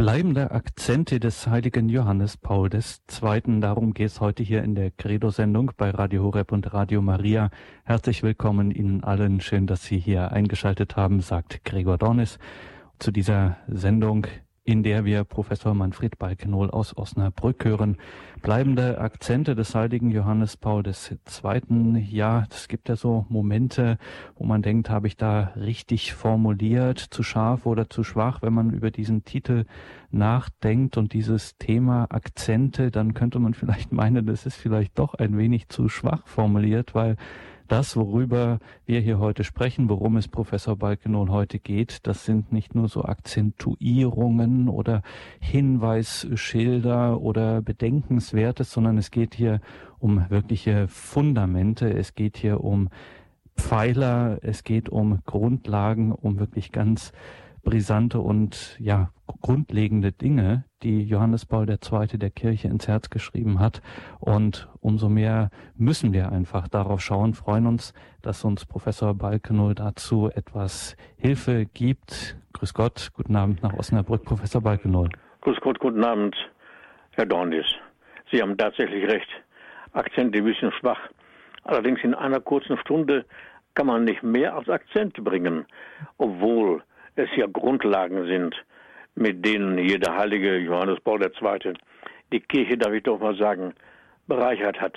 Bleibende Akzente des heiligen Johannes Paul II. Darum geht es heute hier in der Credo-Sendung bei Radio Horeb und Radio Maria. Herzlich willkommen Ihnen allen. Schön, dass Sie hier eingeschaltet haben, sagt Gregor Dornis zu dieser Sendung in der wir Professor Manfred Balkenohl aus Osnabrück hören. Bleibende Akzente des heiligen Johannes Paul II. Ja, es gibt ja so Momente, wo man denkt, habe ich da richtig formuliert, zu scharf oder zu schwach, wenn man über diesen Titel nachdenkt und dieses Thema Akzente, dann könnte man vielleicht meinen, das ist vielleicht doch ein wenig zu schwach formuliert, weil das, worüber wir hier heute sprechen, worum es Professor Balkenohl heute geht, das sind nicht nur so Akzentuierungen oder Hinweisschilder oder Bedenkenswertes, sondern es geht hier um wirkliche Fundamente. Es geht hier um Pfeiler, es geht um Grundlagen, um wirklich ganz brisante und ja grundlegende Dinge, die Johannes Paul II. der Kirche ins Herz geschrieben hat. Und umso mehr müssen wir einfach darauf schauen, freuen uns, dass uns Professor Balkenohl dazu etwas Hilfe gibt. Grüß Gott, guten Abend nach Osnabrück, Professor Balkenohl. Grüß Gott, guten Abend, Herr Dornis. Sie haben tatsächlich recht. Akzente ein bisschen schwach. Allerdings in einer kurzen Stunde kann man nicht mehr als Akzente bringen, obwohl es ja Grundlagen sind, mit denen hier der heilige Johannes Paul II. die Kirche, darf ich doch mal sagen, bereichert hat.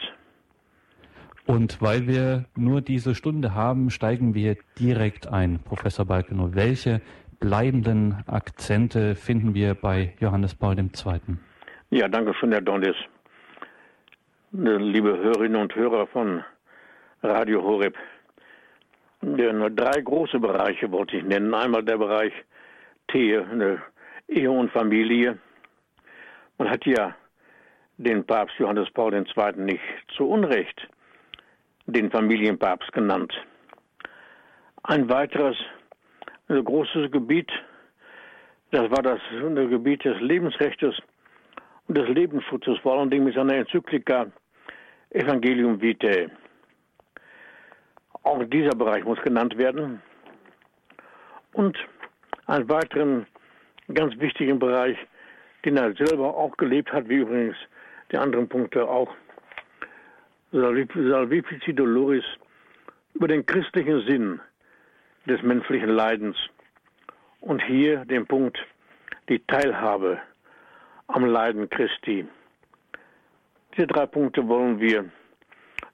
Und weil wir nur diese Stunde haben, steigen wir direkt ein, Professor Balkenow. Welche bleibenden Akzente finden wir bei Johannes Paul II.? Ja, danke schön, Herr Dondis. Liebe Hörerinnen und Hörer von Radio Horeb, drei große Bereiche wollte ich nennen. Einmal der Bereich Ehe, Ehe und Familie. Man hat ja den Papst Johannes Paul II. nicht zu Unrecht den Familienpapst genannt. Ein weiteres großes Gebiet, das war das Gebiet des Lebensrechts und des Lebensschutzes, vor allen Dingen mit seiner Enzyklika Evangelium Vitae. Auch dieser Bereich muss genannt werden. Und einen weiteren ganz wichtigen Bereich, den er selber auch gelebt hat, wie übrigens die anderen Punkte auch, Salvifici Doloris, über den christlichen Sinn des menschlichen Leidens. Und hier den Punkt, die Teilhabe am Leiden Christi. Diese drei Punkte wollen wir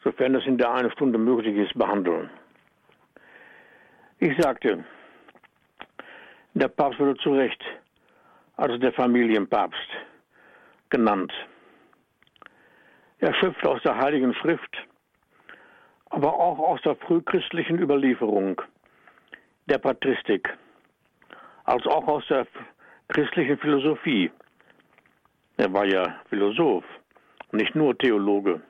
sofern es in der einen Stunde möglich ist, behandeln. Ich sagte, der Papst wurde zu Recht als der Familienpapst genannt. Er schöpft aus der Heiligen Schrift, aber auch aus der frühchristlichen Überlieferung, der Patristik, als auch aus der christlichen Philosophie. Er war ja Philosoph, nicht nur Theologe.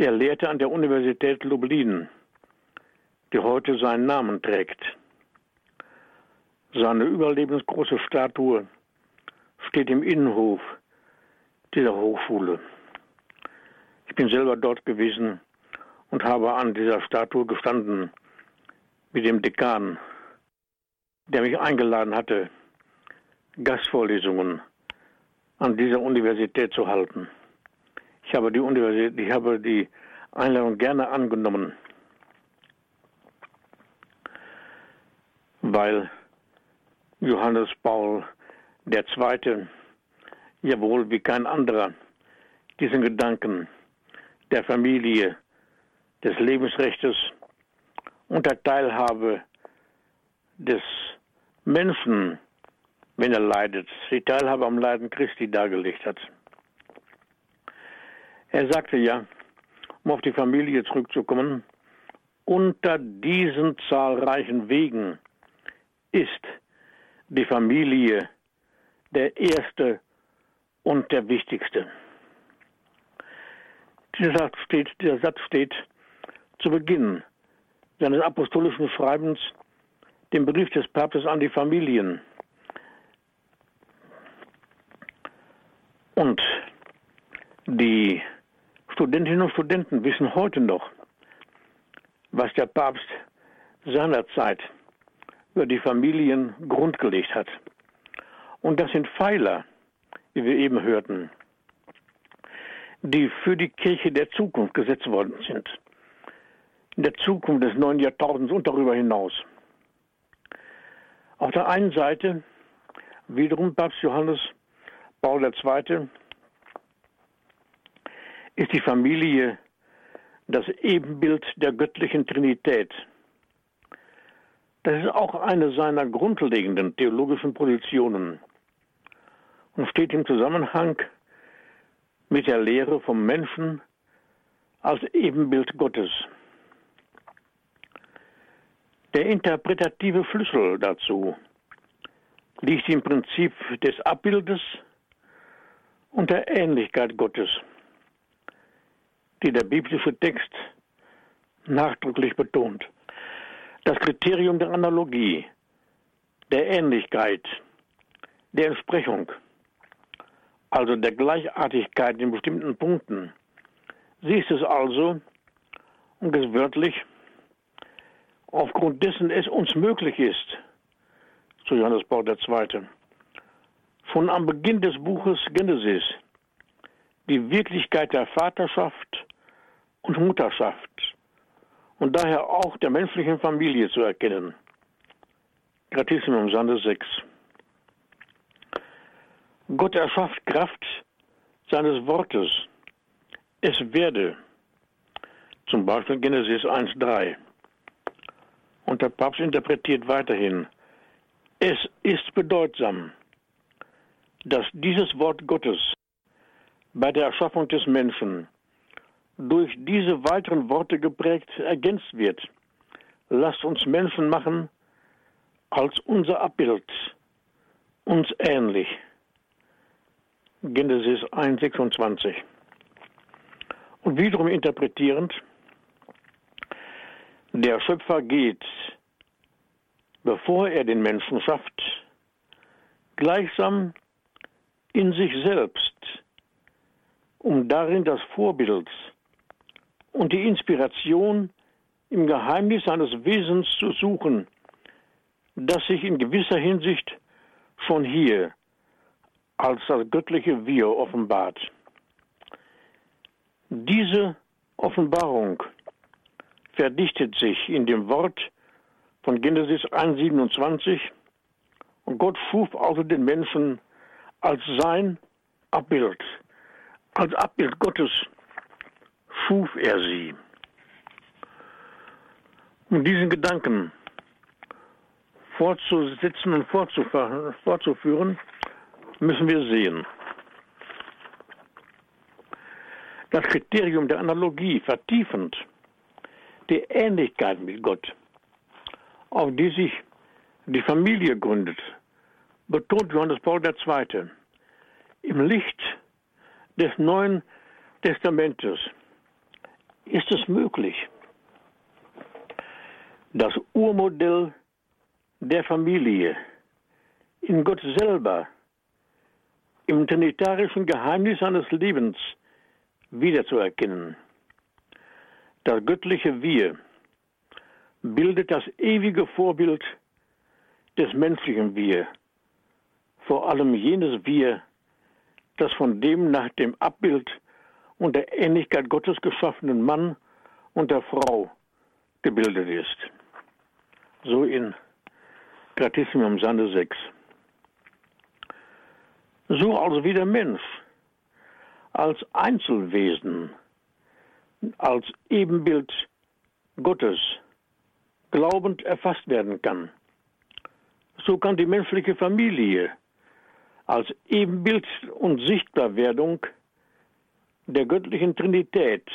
Er lehrte an der Universität Lublin, die heute seinen Namen trägt. Seine überlebensgroße Statue steht im Innenhof dieser Hochschule. Ich bin selber dort gewesen und habe an dieser Statue gestanden mit dem Dekan, der mich eingeladen hatte, Gastvorlesungen an dieser Universität zu halten. Ich habe die Universität, ich habe die Einladung gerne angenommen, weil Johannes Paul II. ja wohl wie kein anderer diesen Gedanken der Familie, des Lebensrechts und der Teilhabe des Menschen, wenn er leidet, die Teilhabe am Leiden Christi dargelegt hat. Er sagte ja, um auf die Familie zurückzukommen, unter diesen zahlreichen Wegen ist die Familie der erste und der wichtigste. Dieser Satz steht, dieser Satz steht zu Beginn seines apostolischen Schreibens, dem Brief des Papstes an die Familien. Und die Studentinnen und Studenten wissen heute noch, was der Papst seinerzeit über die Familien grundgelegt hat. Und das sind Pfeiler, wie wir eben hörten, die für die Kirche der Zukunft gesetzt worden sind. In der Zukunft des neuen Jahrtausends und darüber hinaus. Auf der einen Seite wiederum Papst Johannes Paul II. Ist die Familie das Ebenbild der göttlichen Trinität. Das ist auch eine seiner grundlegenden theologischen Positionen und steht im Zusammenhang mit der Lehre vom Menschen als Ebenbild Gottes. Der interpretative Schlüssel dazu liegt im Prinzip des Abbildes und der Ähnlichkeit Gottes, die der biblische Text nachdrücklich betont. Das Kriterium der Analogie, der Ähnlichkeit, der Entsprechung, also der Gleichartigkeit in bestimmten Punkten. Sie ist es also, und es wörtlich, aufgrund dessen es uns möglich ist, zu Johannes Paul II., von am Beginn des Buches Genesis die Wirklichkeit der Vaterschaft und Mutterschaft und daher auch der menschlichen Familie zu erkennen. Gratissimum Sande 6. Gott erschafft Kraft seines Wortes. Es werde. Zum Beispiel Genesis 1.3. Und der Papst interpretiert weiterhin. Es ist bedeutsam, dass dieses Wort Gottes bei der Erschaffung des Menschen durch diese weiteren Worte geprägt ergänzt wird. Lasst uns Menschen machen als unser Abbild, uns ähnlich. Genesis 1,26. Und wiederum interpretierend, der Schöpfer geht, bevor er den Menschen schafft, gleichsam in sich selbst, um darin das Vorbild und die Inspiration im Geheimnis seines Wesens zu suchen, das sich in gewisser Hinsicht schon hier als das göttliche Wir offenbart. Diese Offenbarung verdichtet sich in dem Wort von Genesis 1,27 und Gott schuf also den Menschen als sein Abbild, als Abbild Gottes schuf er sie. Um diesen Gedanken fortzusetzen und fortzuführen, müssen wir sehen. Das Kriterium der Analogie vertiefend die Ähnlichkeit mit Gott, auf die sich die Familie gründet, betont Johannes Paul II. Im Licht des Neuen Testamentes ist es möglich, das Urmodell der Familie in Gott selber im trinitarischen Geheimnis seines Lebens wiederzuerkennen. Das göttliche Wir bildet das ewige Vorbild des menschlichen Wir, vor allem jenes Wir, das von dem nach dem Abbild und der Ähnlichkeit Gottes geschaffenen Mann und der Frau gebildet ist. So in Gratissimum Sande 6. So also wie der Mensch als Einzelwesen, als Ebenbild Gottes glaubend erfasst werden kann. So kann die menschliche Familie als Ebenbild und Sichtbarwerdung der göttlichen Trinität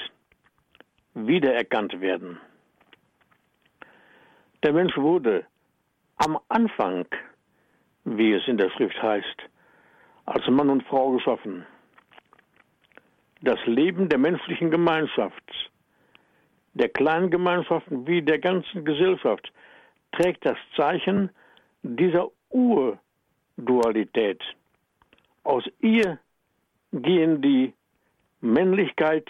wiedererkannt werden. Der Mensch wurde am Anfang, wie es in der Schrift heißt, als Mann und Frau geschaffen. Das Leben der menschlichen Gemeinschaft, der kleinen Gemeinschaften wie der ganzen Gesellschaft trägt das Zeichen dieser Urdualität. Aus ihr gehen die Männlichkeit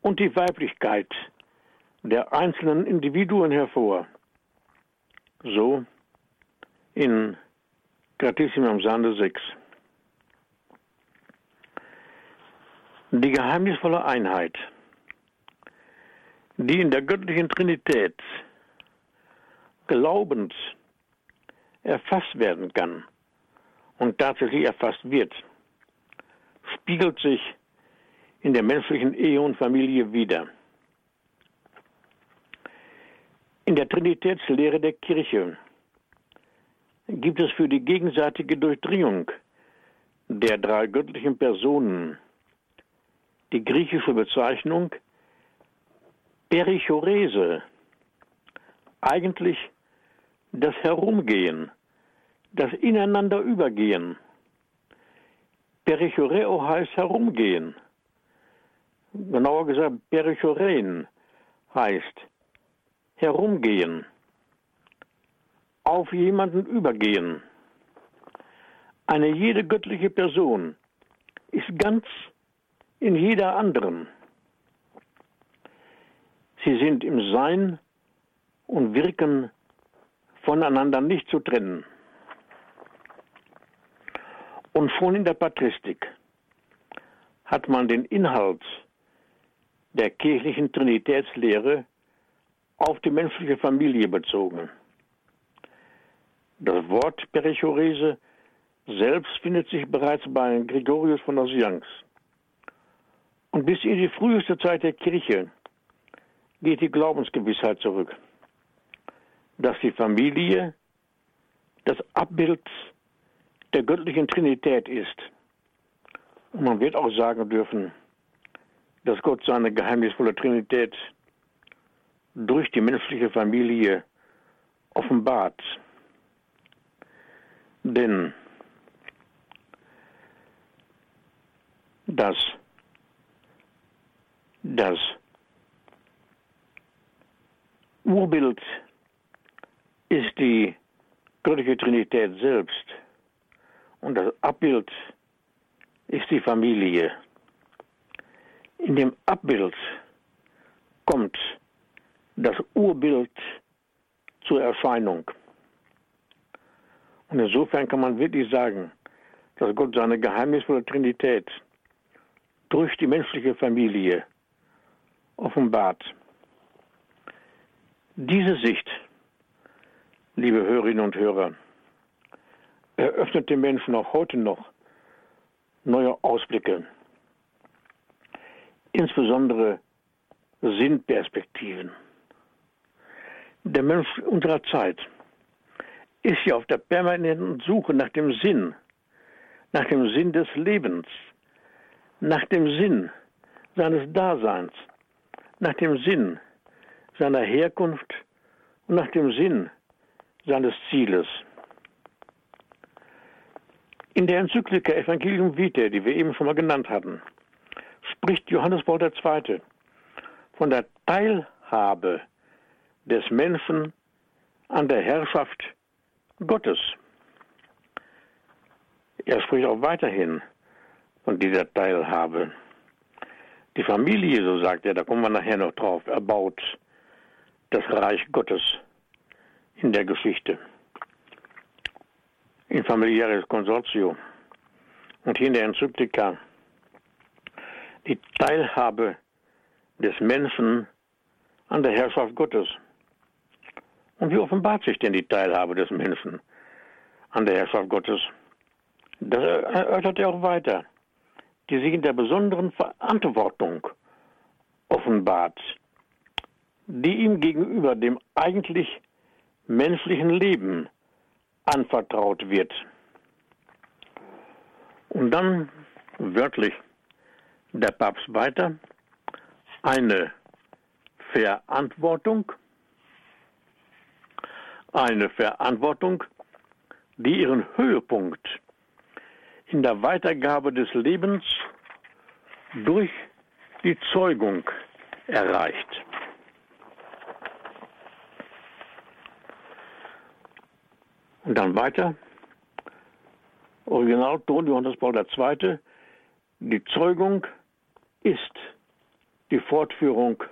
und die Weiblichkeit der einzelnen Individuen hervor. So in Gratissimum Sande 6. Die geheimnisvolle Einheit, die in der göttlichen Trinität glaubend erfasst werden kann und tatsächlich erfasst wird, spiegelt sich in der menschlichen Ehe und Familie wider. In der Trinitätslehre der Kirche gibt es für die gegenseitige Durchdringung der drei göttlichen Personen die griechische Bezeichnung Perichorese, eigentlich das Herumgehen, das Ineinander übergehen. Perichoreo heißt herumgehen. Genauer gesagt, Perichorein heißt herumgehen, auf jemanden übergehen. Eine jede göttliche Person ist ganz in jeder anderen. Sie sind im Sein und Wirken voneinander nicht zu trennen. Und schon in der Patristik hat man den Inhalt der kirchlichen Trinitätslehre auf die menschliche Familie bezogen. Das Wort Perichorese selbst findet sich bereits bei Gregorius von Nazianz. Und bis in die früheste Zeit der Kirche geht die Glaubensgewissheit zurück, dass die Familie das Abbild der göttlichen Trinität ist. Und man wird auch sagen dürfen, dass Gott seine geheimnisvolle Trinität durch die menschliche Familie offenbart. Denn das, das Urbild ist die göttliche Trinität selbst und das Abbild ist die Familie. In dem Abbild kommt das Urbild zur Erscheinung. Und insofern kann man wirklich sagen, dass Gott seine geheimnisvolle Trinität durch die menschliche Familie offenbart. Diese Sicht, liebe Hörerinnen und Hörer, eröffnet den Menschen auch heute noch neue Ausblicke, insbesondere Sinnperspektiven. Der Mensch unserer Zeit ist ja auf der permanenten Suche nach dem Sinn, nach dem Sinn des Lebens, nach dem Sinn seines Daseins, nach dem Sinn seiner Herkunft und nach dem Sinn seines Zieles. In der Enzyklika Evangelium Vitae, die wir eben schon mal genannt hatten, spricht Johannes Paul II. von der Teilhabe des Menschen an der Herrschaft Gottes. Er spricht auch weiterhin von dieser Teilhabe. Die Familie, so sagt er, da kommen wir nachher noch drauf, erbaut das Reich Gottes in der Geschichte. In familiäres Konsortio. Und hier in der Enzyklika die Teilhabe des Menschen an der Herrschaft Gottes. Und wie offenbart sich denn die Teilhabe des Menschen an der Herrschaft Gottes? Das erörtert er auch weiter, die sich in der besonderen Verantwortung offenbart, die ihm gegenüber dem eigentlich menschlichen Leben anvertraut wird. Und dann wörtlich der Papst weiter, eine Verantwortung, eine Verantwortung, die ihren Höhepunkt in der Weitergabe des Lebens durch die Zeugung erreicht. Und dann weiter, Originalton Johannes Paul II., die Zeugung ist die Fortführung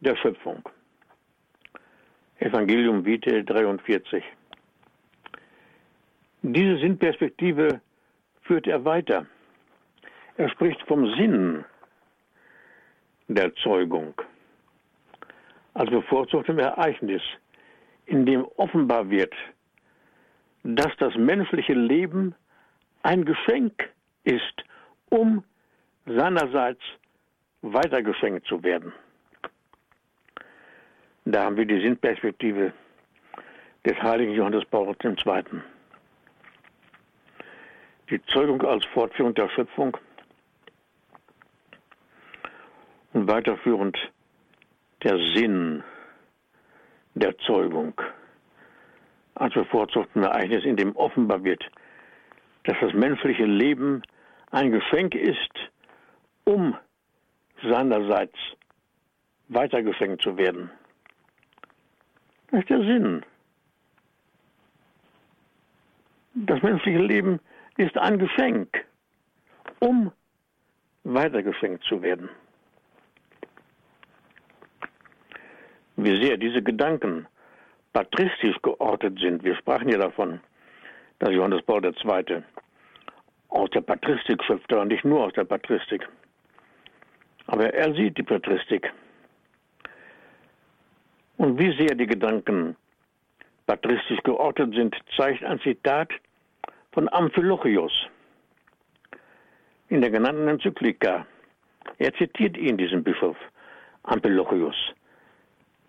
der Schöpfung. Evangelium Vitae 43. Diese Sinnperspektive führt er weiter. Er spricht vom Sinn der Zeugung als bevorzugtem Ereignis, in dem offenbar wird, dass das menschliche Leben ein Geschenk ist, um seinerseits weitergeschenkt zu werden. Da haben wir die Sinnperspektive des heiligen Johannes Paulus II. Die Zeugung als Fortführung der Schöpfung und weiterführend der Sinn der Zeugung als bevorzugten Ereignis, in dem offenbar wird, dass das menschliche Leben ein Geschenk ist, um seinerseits weitergeschenkt zu werden. Das ist der Sinn. Das menschliche Leben ist ein Geschenk, um weitergeschenkt zu werden. Wie sehr diese Gedanken patristisch geortet sind. Wir sprachen ja davon, dass Johannes Paul II. aus der Patristik schöpfte und nicht nur aus der Patristik. Aber er sieht die Patristik. Und wie sehr die Gedanken patristisch geortet sind, zeigt ein Zitat von Amphilochius in der genannten Enzyklika. Er zitiert ihn, diesen Bischof Amphilochius.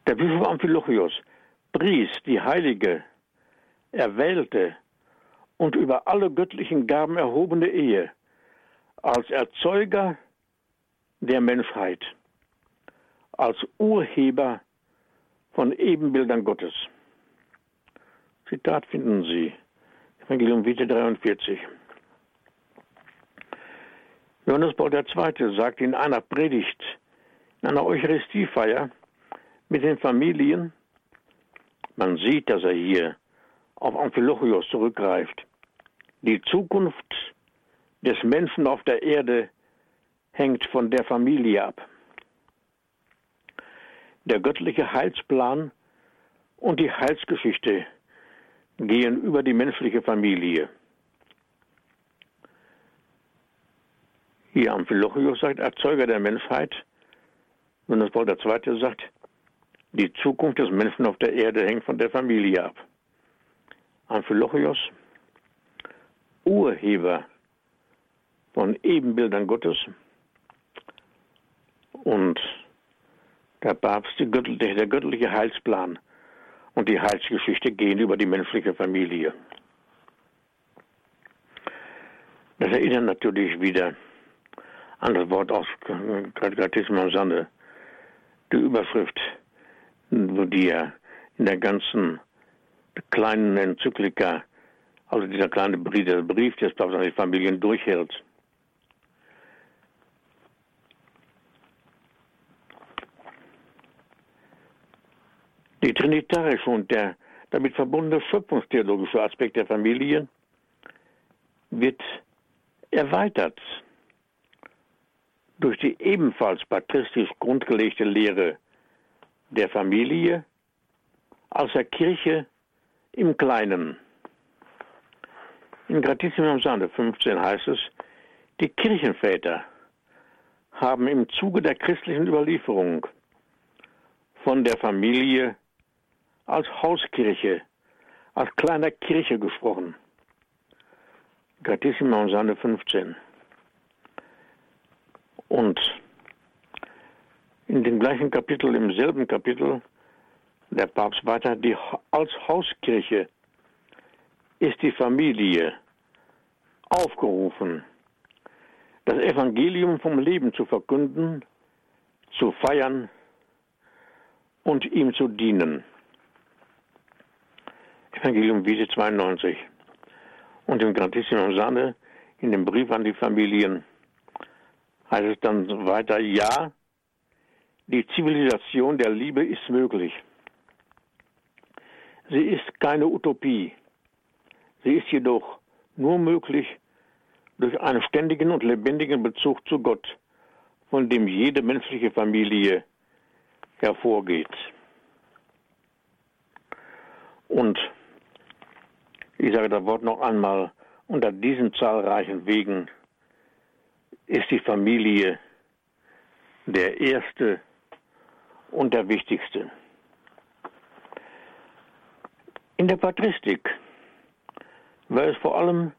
Der Bischof Amphilochius pries die heilige, erwählte und über alle göttlichen Gaben erhobene Ehe als Erzeuger der Menschheit, als Urheber von Ebenbildern Gottes. Zitat finden Sie, Evangelium Vitae 43. Johannes Paul II. sagt in einer Predigt, in einer Eucharistiefeier mit den Familien, man sieht, dass er hier auf Amphilochios zurückgreift. Die Zukunft des Menschen auf der Erde hängt von der Familie ab. Der göttliche Heilsplan und die Heilsgeschichte gehen über die menschliche Familie. Hier Amphilochius sagt, Erzeuger der Menschheit. Und das Paul II. sagt, die Zukunft des Menschen auf der Erde hängt von der Familie ab. Amphilochios, Urheber von Ebenbildern Gottes und der Papst, der göttliche Heilsplan und die Heilsgeschichte gehen über die menschliche Familie. Das erinnert natürlich wieder an das Wort aus Catechismus Sande, die Überschrift, die er in der ganzen kleinen Enzyklika, also dieser kleine Brief, der Brief des Papstes an die Familien durchhält. Die trinitarische und der damit verbundene schöpfungstheologische Aspekt der Familie wird erweitert durch die ebenfalls patristisch grundgelegte Lehre der Familie als der Kirche im Kleinen. In Gratissimum Sande 15 heißt es, die Kirchenväter haben im Zuge der christlichen Überlieferung von der Familie als Hauskirche, als kleiner Kirche gesprochen. Gratissima Sande 15. Und in dem gleichen Kapitel, im selben Kapitel, der Papst weiter, die, als Hauskirche ist die Familie aufgerufen, das Evangelium vom Leben zu verkünden, zu feiern und ihm zu dienen. Evangelium Wiese 92. Und im Gratissimum Sande, in dem Brief an die Familien, heißt es dann weiter, ja, die Zivilisation der Liebe ist möglich. Sie ist keine Utopie. Sie ist jedoch nur möglich durch einen ständigen und lebendigen Bezug zu Gott, von dem jede menschliche Familie hervorgeht. Und Ich sage das Wort noch einmal, unter diesen zahlreichen Wegen ist die Familie der erste und der wichtigste. In der Patristik war es vor allem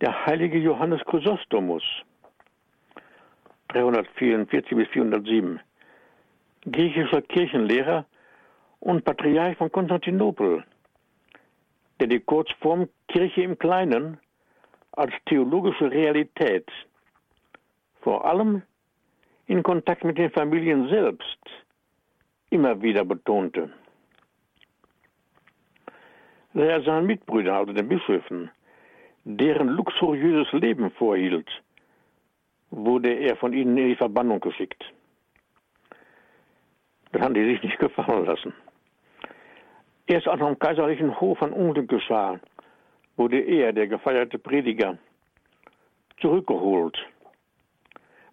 der heilige Johannes Chrysostomus, 344 bis 407, griechischer Kirchenlehrer und Patriarch von Konstantinopel, der die Kurzform Kirche im Kleinen als theologische Realität vor allem in Kontakt mit den Familien selbst immer wieder betonte. Da er seinen Mitbrüdern, also den Bischöfen, deren luxuriöses Leben vorhielt, wurde er von ihnen in die Verbannung geschickt. Das haben die sich nicht gefallen lassen. Erst als am kaiserlichen Hof ein Unglück geschah, wurde er, der gefeierte Prediger, zurückgeholt,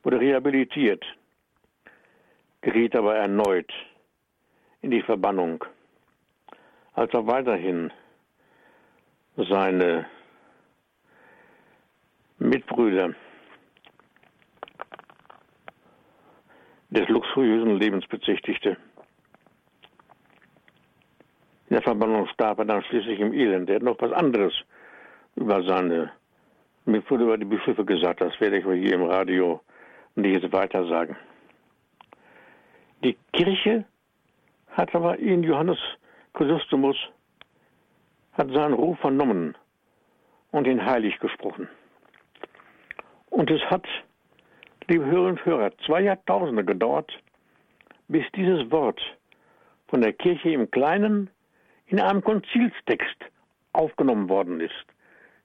wurde rehabilitiert, geriet aber erneut in die Verbannung, als er weiterhin seine Mitbrüder des luxuriösen Lebens bezichtigte. Der Verbannung starb er dann schließlich im Elend. Er hat noch was anderes über seine Mitbrüder, über die Bischöfe gesagt. Das werde ich hier im Radio nicht weiter sagen. Die Kirche hat aber ihn, Johannes Chrysostomus, hat seinen Ruf vernommen und ihn heilig gesprochen. Und es hat, liebe Hörerinnen und Hörer, zwei Jahrtausende gedauert, bis dieses Wort von der Kirche im Kleinen in einem Konzilstext aufgenommen worden ist.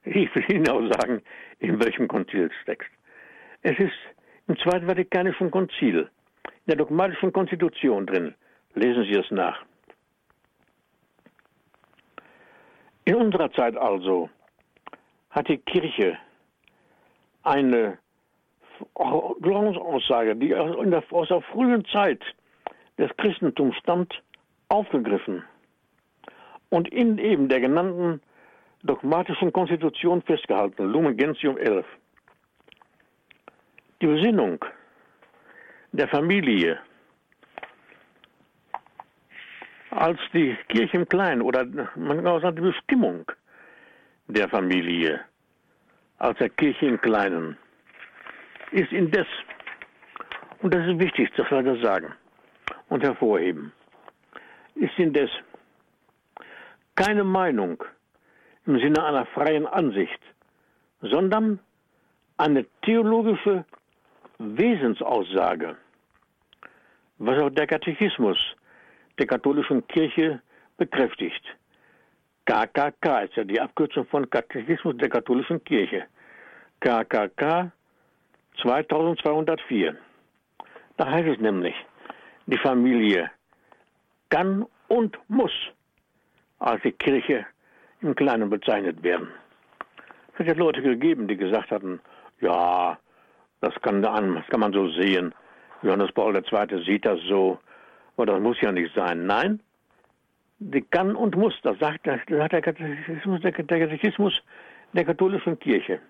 Ich will Ihnen auch sagen, in welchem Konzilstext. Es ist im Zweiten Vatikanischen Konzil, in der dogmatischen Konstitution drin. Lesen Sie es nach. In unserer Zeit also hat die Kirche eine Glaubensaussage, die aus der frühen Zeit des Christentums stammt, aufgegriffen und in eben der genannten dogmatischen Konstitution festgehalten, Lumen Gentium 11. Die Besinnung der Familie als die Kirche im Kleinen oder man kann auch sagen die Bestimmung der Familie als der Kirche im Kleinen ist indes, und das ist wichtig, dass wir das sagen und hervorheben, ist indes keine Meinung im Sinne einer freien Ansicht, sondern eine theologische Wesensaussage, was auch der Katechismus der katholischen Kirche bekräftigt. KKK ist ja die Abkürzung von Katechismus der katholischen Kirche. KKK 2204. Da heißt es nämlich, die Familie kann und muss als die Kirche im Kleinen bezeichnet werden. Es hat ja Leute gegeben, die gesagt hatten, ja, das kann, das kann man so sehen. Johannes Paul II. sieht das so, aber das muss ja nicht sein. Nein, die kann und muss, das sagt, das sagt der, Katechismus, der Katechismus der katholischen Kirche.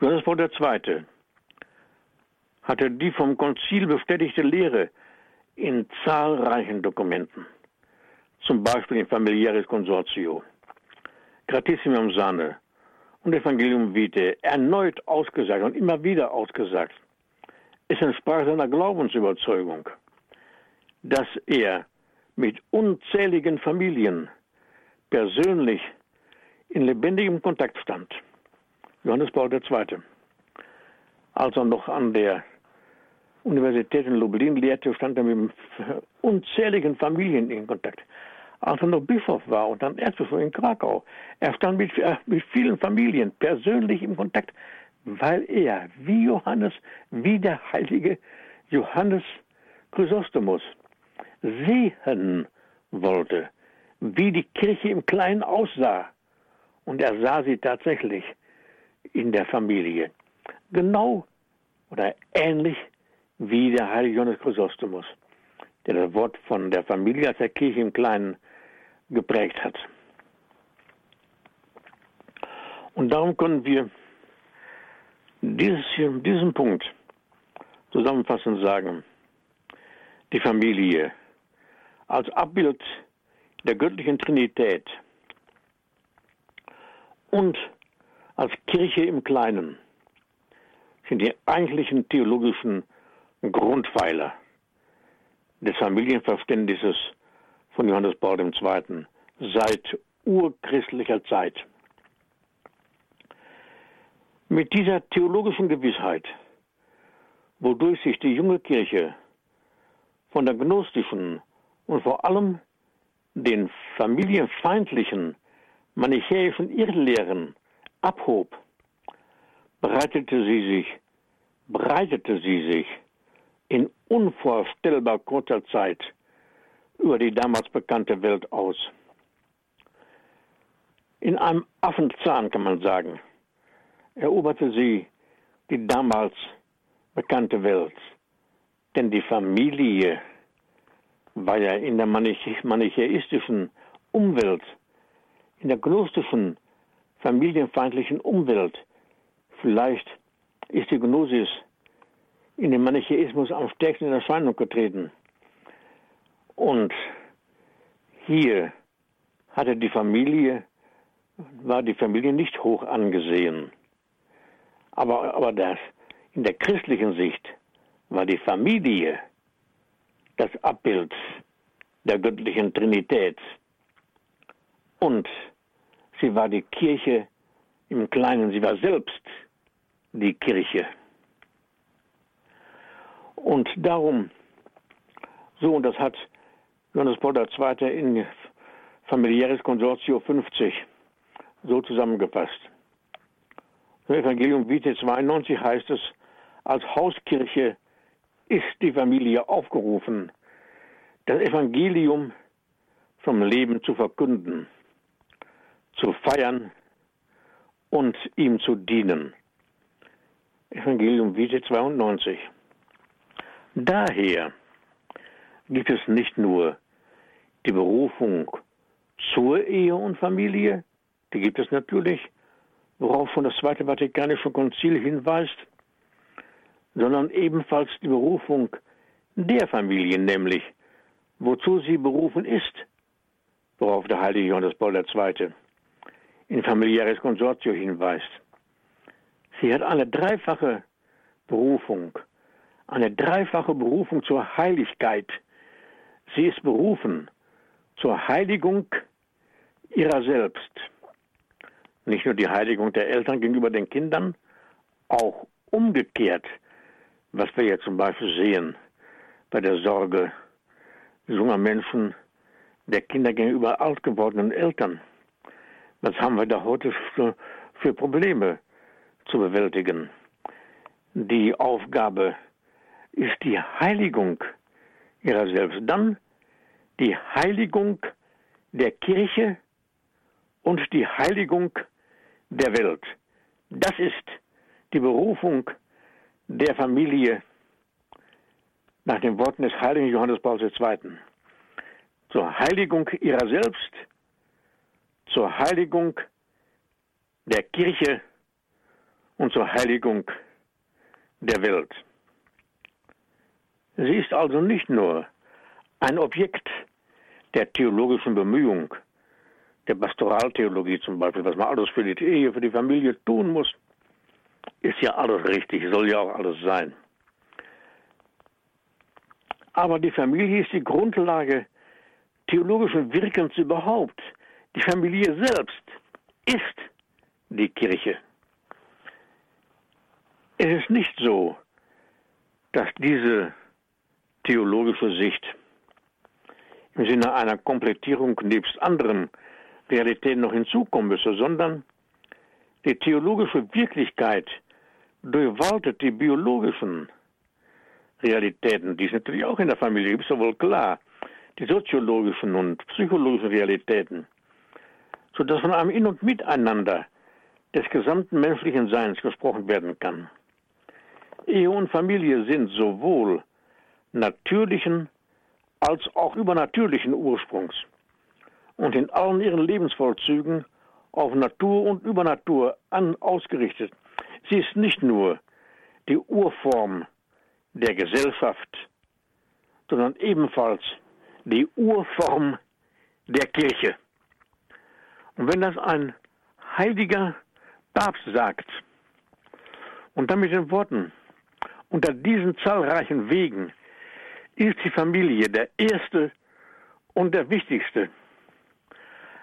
Johannes Paul II. hatte die vom Konzil bestätigte Lehre in zahlreichen Dokumenten, zum Beispiel im Familiaris Consortio, Gratissimum Sane und Evangelium Vitae, erneut ausgesagt und immer wieder ausgesagt. Es entsprach seiner Glaubensüberzeugung, dass er mit unzähligen Familien persönlich in lebendigem Kontakt stand. Johannes Paul II. Als er noch an der Universität in Lublin lehrte, stand er mit unzähligen Familien in Kontakt. Als er noch Bischof war und dann Erzbischof in Krakau, er stand mit, äh, mit vielen Familien persönlich in Kontakt, weil er, wie Johannes, wie der heilige Johannes Chrysostomus, sehen wollte, wie die Kirche im Kleinen aussah. Und er sah sie tatsächlich in der Familie. Genau oder ähnlich wie der heilige Johannes Chrysostomus, der das Wort von der Familie als der Kirche im Kleinen geprägt hat. Und darum können wir dieses diesen Punkt zusammenfassend sagen, die Familie als Abbild der göttlichen Trinität und als Kirche im Kleinen sind die eigentlichen theologischen Grundpfeiler des Familienverständnisses von Johannes Paul II. seit urchristlicher Zeit. Mit dieser theologischen Gewissheit, wodurch sich die junge Kirche von der gnostischen und vor allem den familienfeindlichen manichäischen Irrlehren abhob, breitete sie sich, breitete sie sich in unvorstellbar kurzer Zeit über die damals bekannte Welt aus. In einem Affenzahn kann man sagen, eroberte sie die damals bekannte Welt. Denn die Familie war ja in der manichäistischen Umwelt, in der gnostischen, familienfeindlichen Umwelt, vielleicht ist die Gnosis in den Manichäismus am stärksten in Erscheinung getreten. Und hier hatte die Familie, war die Familie nicht hoch angesehen. Aber, aber das, in der christlichen Sicht war die Familie das Abbild der göttlichen Trinität. Und sie war die Kirche im Kleinen, sie war selbst die Kirche. Und darum, so, und das hat Johannes Paul II. in Familiäres Consortio 50 so zusammengefasst. Im Evangelium Vitae 92 heißt es, als Hauskirche ist die Familie aufgerufen, das Evangelium vom Leben zu verkünden, zu feiern und ihm zu dienen. Evangelium Vitae 92. Daher gibt es nicht nur die Berufung zur Ehe und Familie, die gibt es natürlich, worauf schon das Zweite Vatikanische Konzil hinweist, sondern ebenfalls die Berufung der Familie, nämlich wozu sie berufen ist, worauf der heilige Johannes Paul II. in familiäres Konsortio hinweist. Sie hat eine dreifache Berufung eine dreifache Berufung zur Heiligkeit. Sie ist berufen zur Heiligung ihrer selbst. Nicht nur die Heiligung der Eltern gegenüber den Kindern, auch umgekehrt, was wir jetzt zum Beispiel sehen bei der Sorge junger Menschen, der Kinder gegenüber alt gewordenen Eltern. Was haben wir da heute für, für Probleme zu bewältigen? Die Aufgabe ist die Heiligung ihrer selbst. Dann die Heiligung der Kirche und die Heiligung der Welt. Das ist die Berufung der Familie nach den Worten des heiligen Johannes Paul II. Zur Heiligung ihrer selbst, zur Heiligung der Kirche und zur Heiligung der Welt. Sie ist also nicht nur ein Objekt der theologischen Bemühung, der Pastoraltheologie zum Beispiel, was man alles für die Ehe, für die Familie tun muss, ist ja alles richtig, soll ja auch alles sein. Aber die Familie ist die Grundlage theologischen Wirkens überhaupt. Die Familie selbst ist die Kirche. Es ist nicht so, dass diese theologische Sicht. Im Sinne einer Komplettierung nebst anderen Realitäten noch hinzukommen müsse, sondern die theologische Wirklichkeit durchwaltet die biologischen Realitäten, die es natürlich auch in der Familie gibt, ist ja wohl klar, die soziologischen und psychologischen Realitäten, sodass von einem In- und Miteinander des gesamten menschlichen Seins gesprochen werden kann. Ehe und Familie sind sowohl natürlichen als auch übernatürlichen Ursprungs und in allen ihren Lebensvollzügen auf Natur und Übernatur an, ausgerichtet. Sie ist nicht nur die Urform der Gesellschaft, sondern ebenfalls die Urform der Kirche. Und wenn das ein heiliger Papst sagt und dann mit den Worten, unter diesen zahlreichen Wegen ist die Familie der erste und der wichtigste,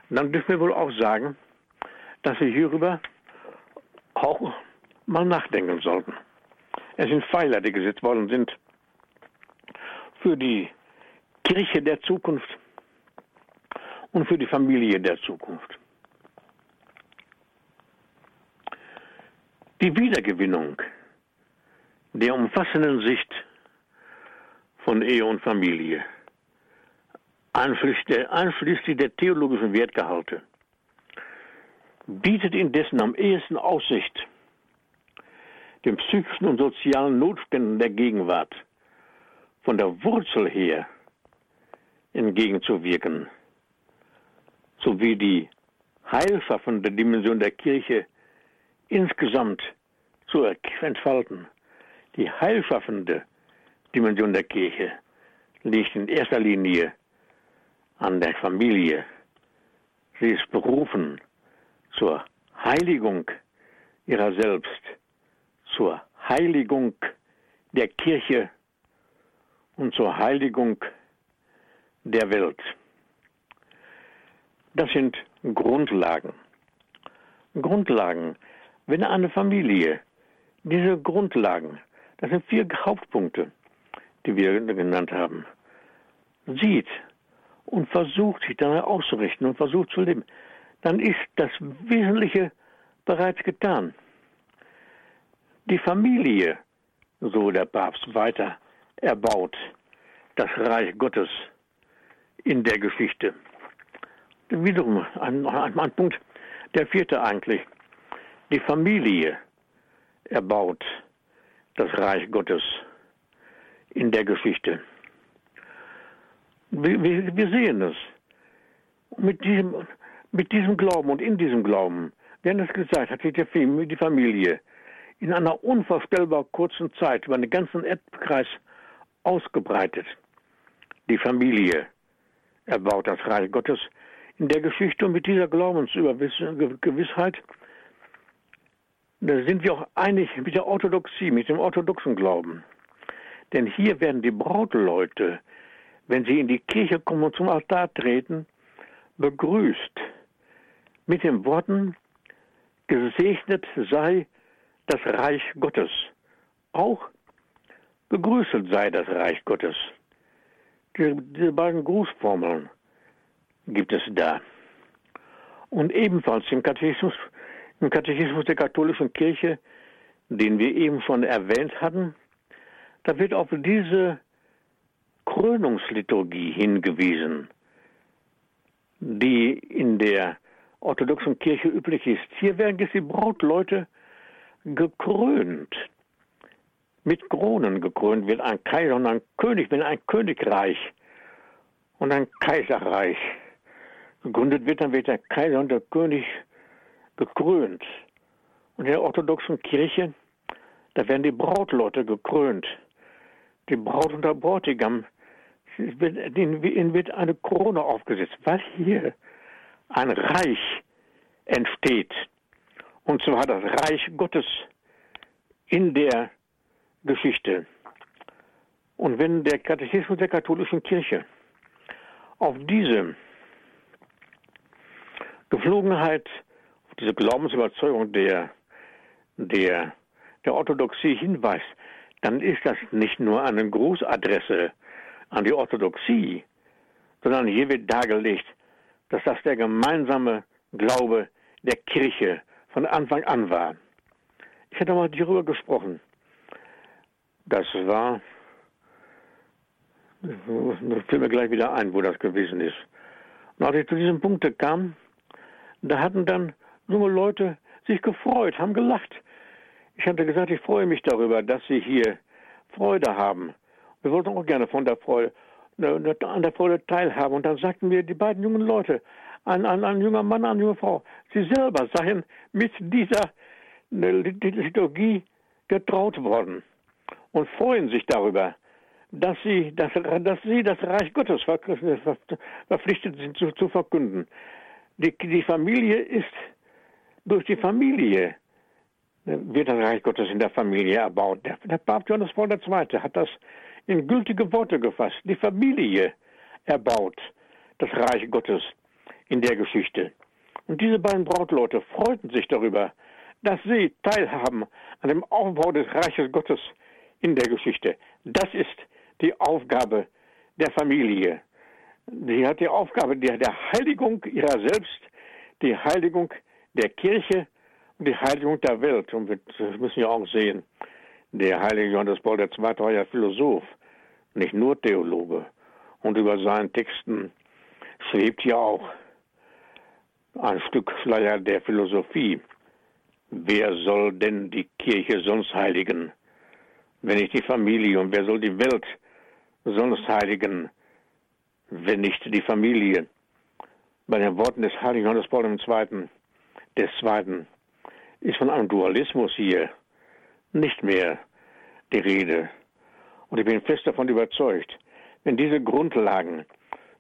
dann dürfen wir wohl auch sagen, dass wir hierüber auch mal nachdenken sollten. Es sind Pfeiler, die gesetzt worden sind für die Kirche der Zukunft und für die Familie der Zukunft. Die Wiedergewinnung der umfassenden Sicht von Ehe und Familie, einschließlich der theologischen Wertgehalte, bietet indessen am ehesten Aussicht, den psychischen und sozialen Notständen der Gegenwart von der Wurzel her entgegenzuwirken, sowie die heilschaffende Dimension der Kirche insgesamt zu entfalten. Die heilschaffende Dimension der Kirche liegt in erster Linie an der Familie. Sie ist berufen zur Heiligung ihrer selbst, zur Heiligung der Kirche und zur Heiligung der Welt. Das sind Grundlagen. Grundlagen. Wenn eine Familie diese Grundlagen, das sind vier Hauptpunkte, die wir genannt haben, sieht und versucht, sich danach auszurichten und versucht zu leben, dann ist das Wesentliche bereits getan. Die Familie, so der Papst weiter, erbaut das Reich Gottes in der Geschichte. Wiederum ein, ein, ein Punkt, der vierte eigentlich. Die Familie erbaut das Reich Gottes in der Geschichte. Wir, wir, sehen es. Mit diesem, mit diesem Glauben und in diesem Glauben, werden es gesagt hat, sich die Familie in einer unvorstellbar kurzen Zeit über den ganzen Erdkreis ausgebreitet. Die Familie erbaut das Reich Gottes in der Geschichte und mit dieser Glaubensgewissheit da sind wir auch einig mit der Orthodoxie, mit dem orthodoxen Glauben. Denn hier werden die Brautleute, wenn sie in die Kirche kommen und zum Altar treten, begrüßt mit den Worten, gesegnet sei das Reich Gottes. Auch gegrüßet sei das Reich Gottes. Die, diese beiden Grußformeln gibt es da. Und ebenfalls im Katechismus, im Katechismus der katholischen Kirche, den wir eben schon erwähnt hatten, da wird auf diese Krönungsliturgie hingewiesen, die in der orthodoxen Kirche üblich ist. Hier werden jetzt die Brautleute gekrönt. Mit Kronen gekrönt wird ein Kaiser und ein König, wenn ein Königreich und ein Kaiserreich gegründet wird, dann wird der Kaiser und der König gekrönt. Und in der orthodoxen Kirche, da werden die Brautleute gekrönt. Die Braut und der Bräutigam, ihnen wird eine Krone aufgesetzt, weil hier ein Reich entsteht. Und zwar das Reich Gottes in der Geschichte. Und wenn der Katechismus der katholischen Kirche auf diese Geflogenheit, auf diese Glaubensüberzeugung der, der, der Orthodoxie hinweist, dann ist das nicht nur eine Grußadresse an die Orthodoxie, sondern hier wird dargelegt, dass das der gemeinsame Glaube der Kirche von Anfang an war. Ich hatte mal darüber gesprochen. Das war, das fällt mir gleich wieder ein, wo das gewesen ist. Und als ich zu diesem Punkt kam, da hatten dann junge Leute sich gefreut, haben gelacht. Ich hatte gesagt, ich freue mich darüber, dass sie hier Freude haben. Wir wollten auch gerne von der Freude. an der Freude teilhaben. Und dann sagten mir die beiden jungen Leute, ein, ein, ein junger Mann, eine junge Frau, sie selber seien mit dieser Liturgie getraut worden und freuen sich darüber, dass sie das, dass sie das Reich Gottes verpflichtet sind zu, zu verkünden. Die, die Familie ist durch die Familie wird das Reich Gottes in der Familie erbaut. Der, der Papst Johannes Paul II. hat das in gültige Worte gefasst. Die Familie erbaut das Reich Gottes in der Geschichte. Und diese beiden Brautleute freuten sich darüber, dass sie teilhaben an dem Aufbau des Reiches Gottes in der Geschichte. Das ist die Aufgabe der Familie. Sie hat die Aufgabe der, der Heiligung ihrer selbst, die Heiligung der Kirche die Heiligung der Welt. Und wir müssen ja auch sehen, der heilige Johannes Paul II. war ja Philosoph, nicht nur Theologe. Und über seinen Texten schwebt ja auch ein Stück Schleier der Philosophie. Wer soll denn die Kirche sonst heiligen, wenn nicht die Familie? Und wer soll die Welt sonst heiligen, wenn nicht die Familie? Bei den Worten des heiligen Johannes Paul II. des Zweiten ist von einem Dualismus hier nicht mehr die Rede. Und ich bin fest davon überzeugt, wenn diese Grundlagen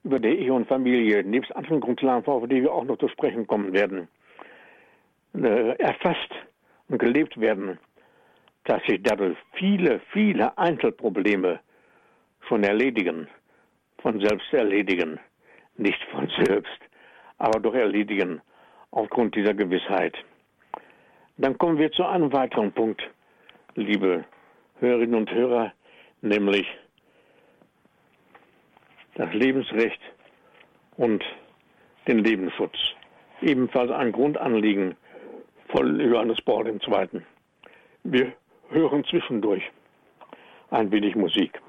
über die Ehe und Familie, nebst anderen Grundlagen, auf die wir auch noch zu sprechen kommen werden, äh, erfasst und gelebt werden, dass sich dadurch viele, viele Einzelprobleme schon erledigen, von selbst erledigen, nicht von selbst, aber doch erledigen aufgrund dieser Gewissheit. Dann kommen wir zu einem weiteren Punkt, liebe Hörerinnen und Hörer, nämlich das Lebensrecht und den Lebensschutz. Ebenfalls ein Grundanliegen von Johannes Paul II. Wir hören zwischendurch ein wenig Musik.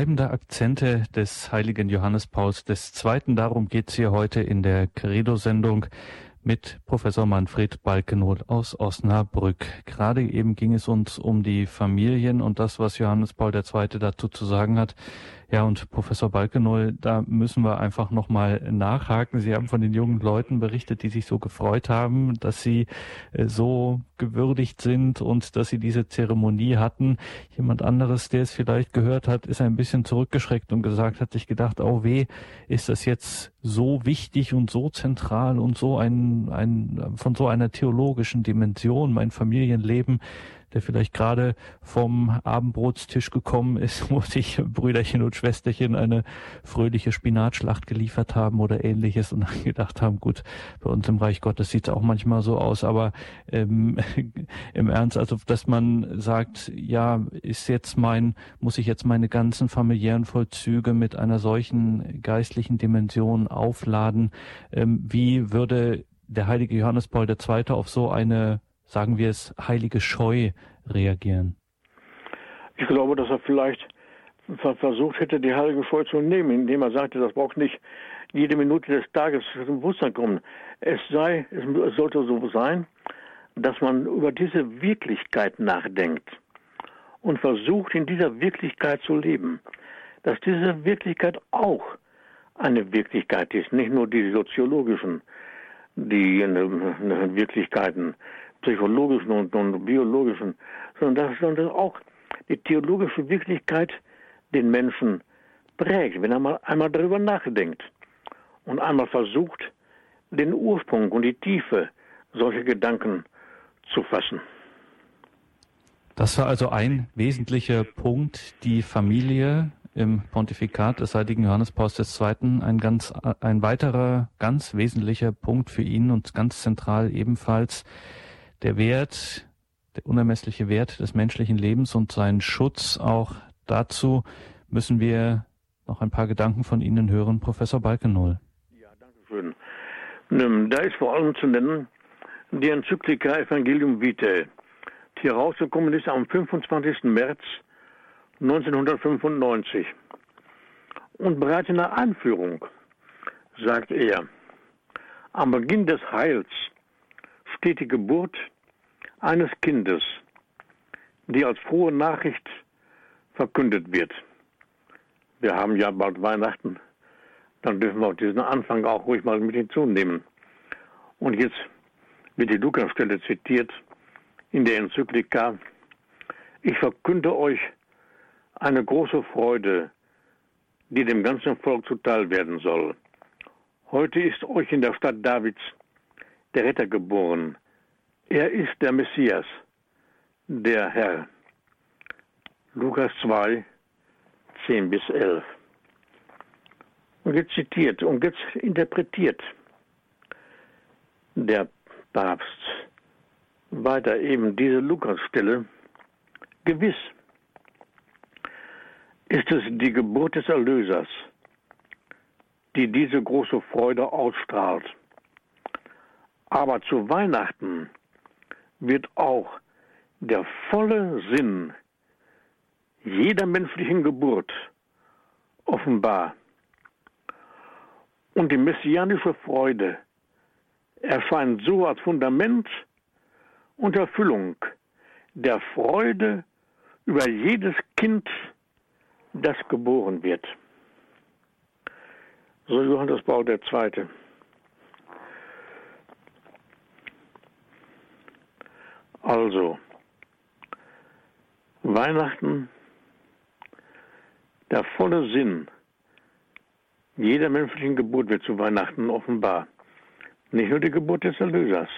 Bleibende Akzente des heiligen Johannes Pauls II. Darum geht es hier heute in der Credo-Sendung mit Professor Manfred Balkenohl aus Osnabrück. Gerade eben ging es uns um die Familien und das, was Johannes Paul II. dazu zu sagen hat. Ja, und Professor Balkenoll, da müssen wir einfach nochmal nachhaken. Sie haben von den jungen Leuten berichtet, die sich so gefreut haben, dass sie äh, so gewürdigt sind und dass sie diese Zeremonie hatten. Jemand anderes, der es vielleicht gehört hat, ist ein bisschen zurückgeschreckt und gesagt hat sich gedacht, oh weh, ist das jetzt so wichtig und so zentral und so ein, ein, von so einer theologischen Dimension, mein Familienleben, der vielleicht gerade vom Abendbrotstisch gekommen ist, wo sich Brüderchen und Schwesterchen eine fröhliche Spinatschlacht geliefert haben oder ähnliches und dann gedacht haben, gut, bei uns im Reich Gottes sieht es auch manchmal so aus, aber ähm, im Ernst, also dass man sagt, ja, ist jetzt mein, muss ich jetzt meine ganzen familiären Vollzüge mit einer solchen geistlichen Dimension aufladen, ähm, wie würde der heilige Johannes Paul II. auf so eine sagen wir es, heilige Scheu reagieren? Ich glaube, dass er vielleicht versucht hätte, die heilige Scheu zu nehmen, indem er sagte, das braucht nicht jede Minute des Tages zum Bewusstsein kommen. Es sei, es sollte so sein, dass man über diese Wirklichkeit nachdenkt und versucht, in dieser Wirklichkeit zu leben. Dass diese Wirklichkeit auch eine Wirklichkeit ist, nicht nur die soziologischen, die Wirklichkeiten, psychologischen und, und biologischen, sondern dass, sondern dass auch die theologische Wirklichkeit den Menschen prägt, wenn er mal einmal darüber nachdenkt und einmal versucht, den Ursprung und die Tiefe solcher Gedanken zu fassen. Das war also ein wesentlicher Punkt, die Familie im Pontifikat des heiligen Johannes Pauls II. Ein ganz, ein weiterer ganz wesentlicher Punkt für ihn und ganz zentral ebenfalls der Wert, der unermessliche Wert des menschlichen Lebens und sein Schutz. Auch dazu müssen wir noch ein paar Gedanken von Ihnen hören, Professor Balkenohl. Ja, danke schön. Ähm, da ist vor allem zu nennen die Enzyklika Evangelium Vitae, die herausgekommen ist am 25. März 1995. Und bereits in der Einführung sagt er, am Beginn des Heils steht die Geburt eines Kindes, die als frohe Nachricht verkündet wird. Wir haben ja bald Weihnachten, dann dürfen wir auch diesen Anfang auch ruhig mal mit hinzunehmen. Und jetzt wird die Lukas-Stelle zitiert in der Enzyklika. Ich verkünde euch eine große Freude, die dem ganzen Volk zuteil werden soll. Heute ist euch in der Stadt Davids der Retter geboren. Er ist der Messias, der Herr. Lukas 2, 10 bis 11. Und jetzt zitiert und jetzt interpretiert der Papst weiter eben diese Lukas-Stelle. Gewiss ist es die Geburt des Erlösers, die diese große Freude ausstrahlt. Aber zu Weihnachten wird auch der volle Sinn jeder menschlichen Geburt offenbar. Und die messianische Freude erscheint so als Fundament und Erfüllung der Freude über jedes Kind, das geboren wird. So Johannes Paul II. Also, Weihnachten, der volle Sinn jeder menschlichen Geburt wird zu Weihnachten offenbar. Nicht nur die Geburt des Erlösers.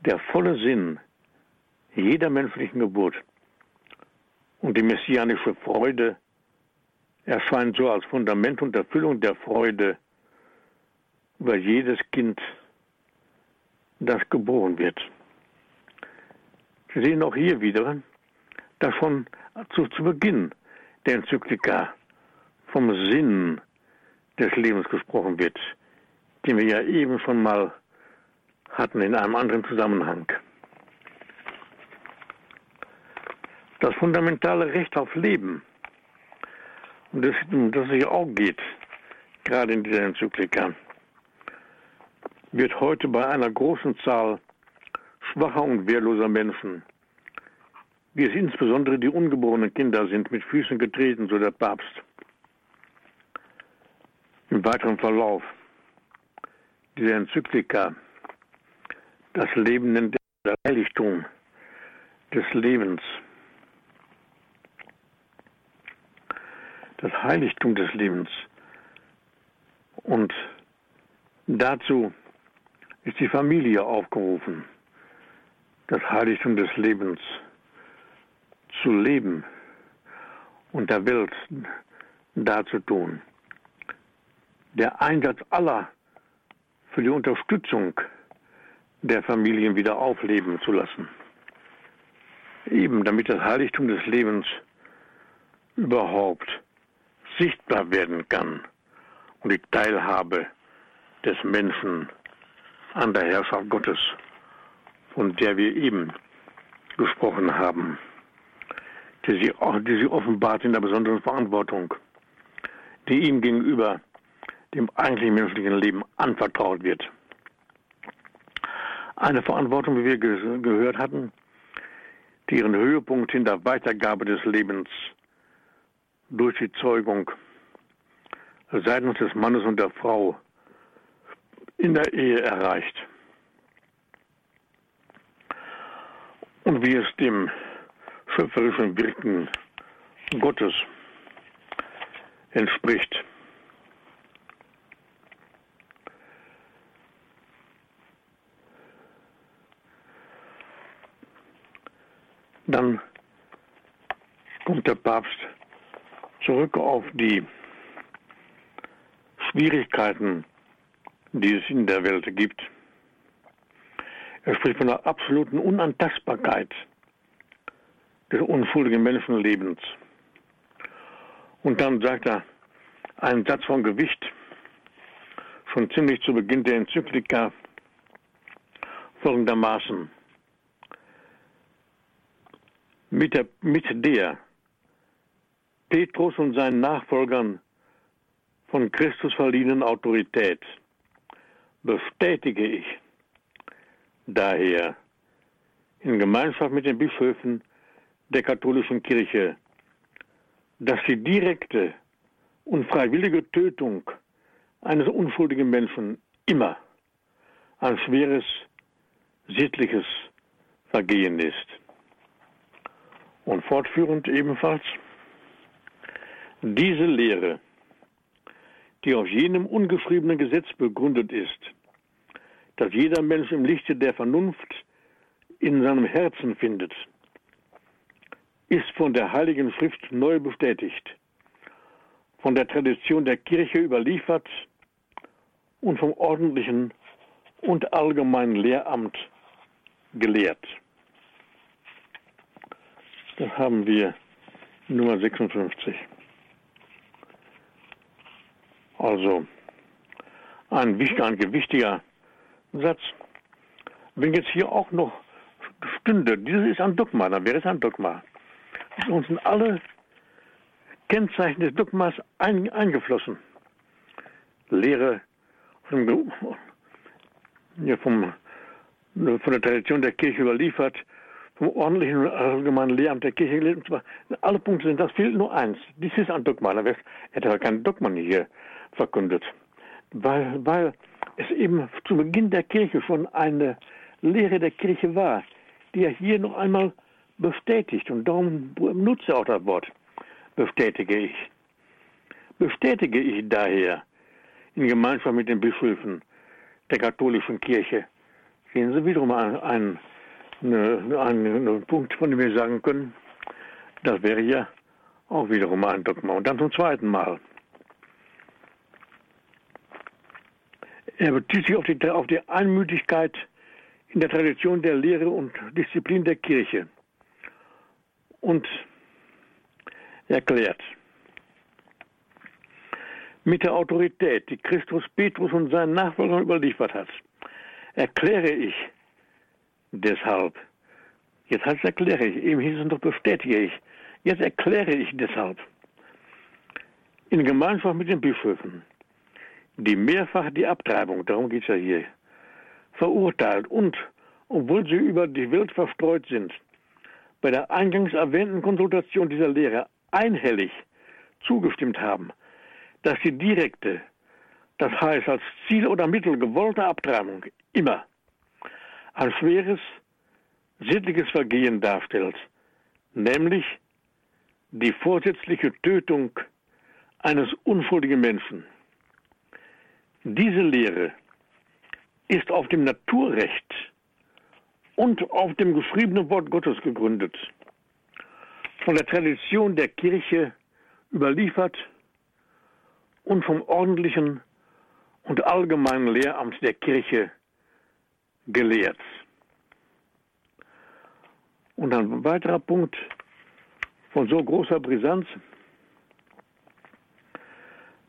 Der volle Sinn jeder menschlichen Geburt und die messianische Freude erscheint so als Fundament und Erfüllung der Freude über jedes Kind, das geboren wird. Sie sehen auch hier wieder, dass schon zu, zu Beginn der Enzyklika vom Sinn des Lebens gesprochen wird, den wir ja eben schon mal hatten in einem anderen Zusammenhang. Das fundamentale Recht auf Leben, um das, um das es hier auch geht, gerade in dieser Enzyklika, wird heute bei einer großen Zahl schwacher und wehrloser Menschen, wie es insbesondere die ungeborenen Kinder sind, mit Füßen getreten, so der Papst. Im weiteren Verlauf dieser Enzyklika das Leben nennt der Heiligtum des Lebens. Das Heiligtum des Lebens. Und dazu ist die Familie aufgerufen, das Heiligtum des Lebens zu leben und der Welt darzutun. Der Einsatz aller für die Unterstützung der Familien wieder aufleben zu lassen. Eben damit das Heiligtum des Lebens überhaupt sichtbar werden kann und die Teilhabe des Menschen an der Herrschaft Gottes, von der wir eben gesprochen haben, die sie, die sie offenbart in der besonderen Verantwortung, die ihm gegenüber dem eigentlichen menschlichen Leben anvertraut wird. Eine Verantwortung, wie wir ge gehört hatten, die ihren Höhepunkt in der Weitergabe des Lebens durch die Zeugung seitens des Mannes und der Frau in der Ehe erreicht. Und wie es dem schöpferischen Wirken Gottes entspricht. Dann kommt der Papst zurück auf die Schwierigkeiten, die es in der Welt gibt. Er spricht von der absoluten Unantastbarkeit des unschuldigen Menschenlebens. Und dann sagt er einen Satz von Gewicht, schon ziemlich zu Beginn der Enzyklika, folgendermaßen. Mit der, mit der Petrus und seinen Nachfolgern von Christus verliehenen Autorität bestätige ich daher in Gemeinschaft mit den Bischöfen der katholischen Kirche, dass die direkte und freiwillige Tötung eines unschuldigen Menschen immer ein schweres sittliches Vergehen ist. Und fortführend ebenfalls, diese Lehre, die auf jenem ungeschriebenen Gesetz begründet ist, dass jeder Mensch im Lichte der Vernunft in seinem Herzen findet, ist von der Heiligen Schrift neu bestätigt, von der Tradition der Kirche überliefert und vom ordentlichen und allgemeinen Lehramt gelehrt. Das haben wir Nummer 56. Also ein, ein gewichtiger Satz. Wenn jetzt hier auch noch stünde, dieses ist ein Dogma, dann wäre es ein Dogma. Uns sind alle Kennzeichen des Dogmas ein, eingeflossen. Lehre vom, ja, vom, von der Tradition der Kirche überliefert, vom ordentlichen und allgemeinen Lehramt der Kirche gelehrt. Alle Punkte sind das, fehlt nur eins. Dies ist ein Dogma. Da hätte er kein Dogma hier verkündet. Weil, weil es eben zu Beginn der Kirche schon eine Lehre der Kirche war, die er hier noch einmal bestätigt. Und darum nutze auch das Wort bestätige ich. Bestätige ich daher in Gemeinschaft mit den Bischöfen der katholischen Kirche. Sehen Sie wiederum einen, einen, einen Punkt, von dem wir sagen können, das wäre ja auch wiederum ein Dogma. Und dann zum zweiten Mal. Er bezieht sich auf die, auf die Einmütigkeit in der Tradition der Lehre und Disziplin der Kirche und erklärt. Mit der Autorität, die Christus Petrus und seinen Nachfolgern überliefert hat, erkläre ich deshalb, jetzt heißt es erkläre ich, eben hieß es noch bestätige ich, jetzt erkläre ich deshalb, in Gemeinschaft mit den Bischöfen, die mehrfach die Abtreibung, darum geht es ja hier, verurteilt und, obwohl sie über die Welt verstreut sind, bei der eingangs erwähnten Konsultation dieser Lehre einhellig zugestimmt haben, dass die direkte, das heißt als Ziel oder Mittel gewollte Abtreibung immer ein schweres sittliches Vergehen darstellt, nämlich die vorsätzliche Tötung eines unschuldigen Menschen. Diese Lehre ist auf dem Naturrecht und auf dem geschriebenen Wort Gottes gegründet, von der Tradition der Kirche überliefert und vom ordentlichen und allgemeinen Lehramt der Kirche gelehrt. Und ein weiterer Punkt von so großer Brisanz,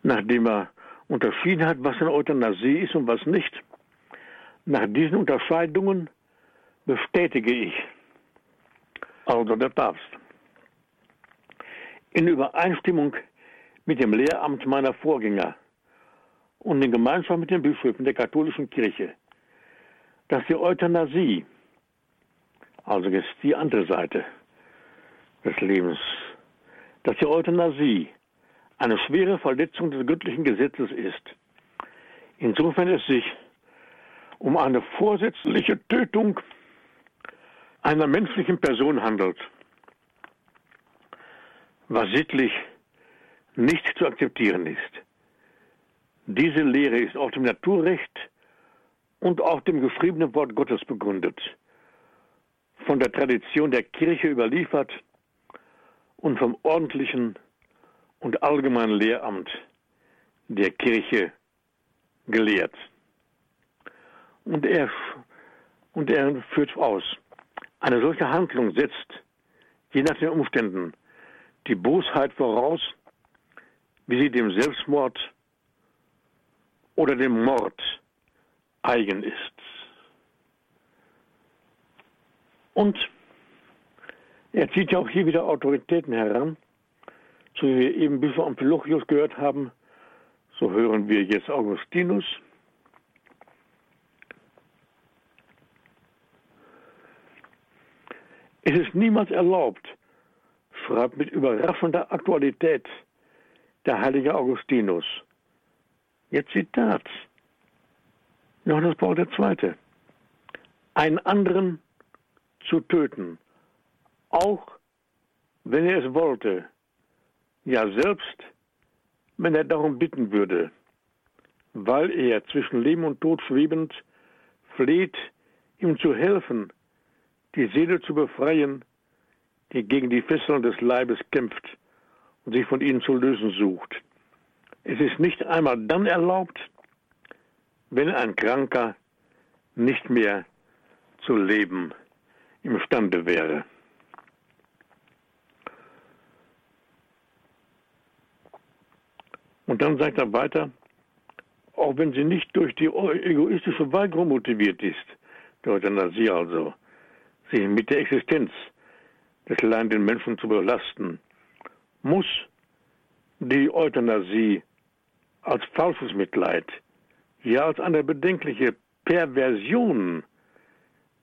nachdem er unterschieden hat, was eine Euthanasie ist und was nicht. Nach diesen Unterscheidungen bestätige ich, also der Papst, in Übereinstimmung mit dem Lehramt meiner Vorgänger und in Gemeinschaft mit den Bischöfen der katholischen Kirche, dass die Euthanasie, also jetzt die andere Seite des Lebens, dass die Euthanasie eine schwere Verletzung des göttlichen Gesetzes ist. Insofern es sich um eine vorsätzliche Tötung einer menschlichen Person handelt, was sittlich nicht zu akzeptieren ist. Diese Lehre ist auf dem Naturrecht und auf dem geschriebenen Wort Gottes begründet, von der Tradition der Kirche überliefert und vom ordentlichen und allgemeinen Lehramt der Kirche gelehrt. Und er, und er führt aus, eine solche Handlung setzt, je nach den Umständen, die Bosheit voraus, wie sie dem Selbstmord oder dem Mord eigen ist. Und er zieht ja auch hier wieder Autoritäten heran, so wie wir eben Bischof Amphilochius gehört haben, so hören wir jetzt Augustinus. Es ist niemals erlaubt, schreibt mit überraschender Aktualität der heilige Augustinus. Jetzt Zitat. Johannes Paul II. Einen anderen zu töten, auch wenn er es wollte, ja selbst wenn er darum bitten würde, weil er zwischen Leben und Tod schwebend fleht, ihm zu helfen, die Seele zu befreien, die gegen die Fesseln des Leibes kämpft und sich von ihnen zu lösen sucht. Es ist nicht einmal dann erlaubt, wenn ein Kranker nicht mehr zu leben imstande wäre. Und dann sagt er weiter, auch wenn sie nicht durch die egoistische Weigerung motiviert ist, der Euthanasie also, sich mit der Existenz des leidenden Menschen zu belasten, muss die Euthanasie als falsches Mitleid, ja als eine bedenkliche Perversion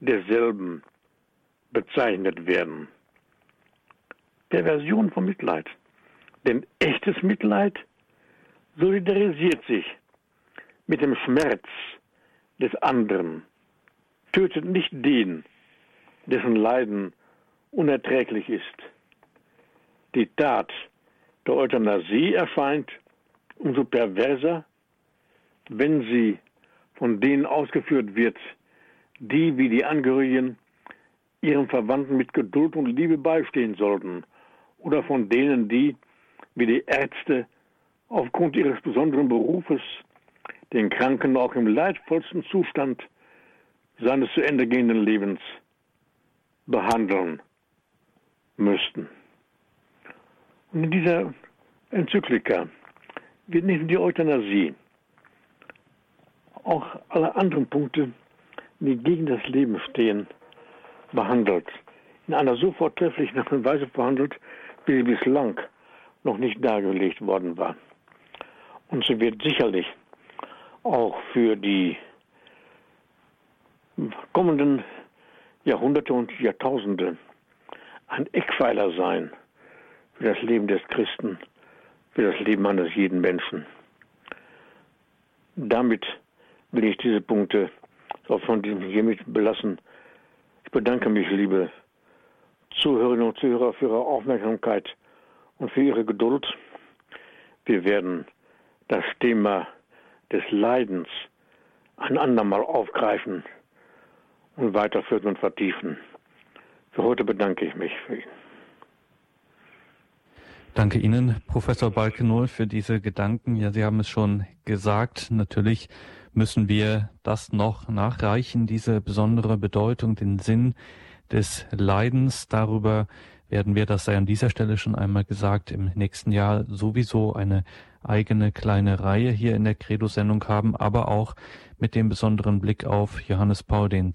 derselben bezeichnet werden. Perversion von Mitleid. Denn echtes Mitleid solidarisiert sich mit dem Schmerz des anderen, tötet nicht den, dessen Leiden unerträglich ist. Die Tat der Euthanasie erscheint umso perverser, wenn sie von denen ausgeführt wird, die wie die Angehörigen ihren Verwandten mit Geduld und Liebe beistehen sollten, oder von denen, die wie die Ärzte aufgrund ihres besonderen Berufes den Kranken auch im leidvollsten Zustand seines zu Ende gehenden Lebens behandeln müssten. Und in dieser Enzyklika wird nicht nur die Euthanasie, auch alle anderen Punkte, die gegen das Leben stehen, behandelt. In einer so vortrefflichen Weise behandelt, wie sie bislang noch nicht dargelegt worden war. Und sie wird sicherlich auch für die kommenden Jahrhunderte und Jahrtausende ein Eckpfeiler sein für das Leben des Christen, für das Leben eines jeden Menschen. Damit will ich diese Punkte auch von diesem hiermit belassen. Ich bedanke mich, liebe Zuhörerinnen und Zuhörer, für Ihre Aufmerksamkeit und für Ihre Geduld. Wir werden das Thema des Leidens ein andermal aufgreifen und weiterführen und vertiefen. Für heute bedanke ich mich für ihn. Danke Ihnen, Professor Balkenohl, für diese Gedanken. Ja, Sie haben es schon gesagt. Natürlich müssen wir das noch nachreichen, diese besondere Bedeutung, den Sinn des Leidens. Darüber werden wir, das sei an dieser Stelle schon einmal gesagt, im nächsten Jahr sowieso eine eigene kleine Reihe hier in der Credo-Sendung haben, aber auch mit dem besonderen Blick auf Johannes Paul II.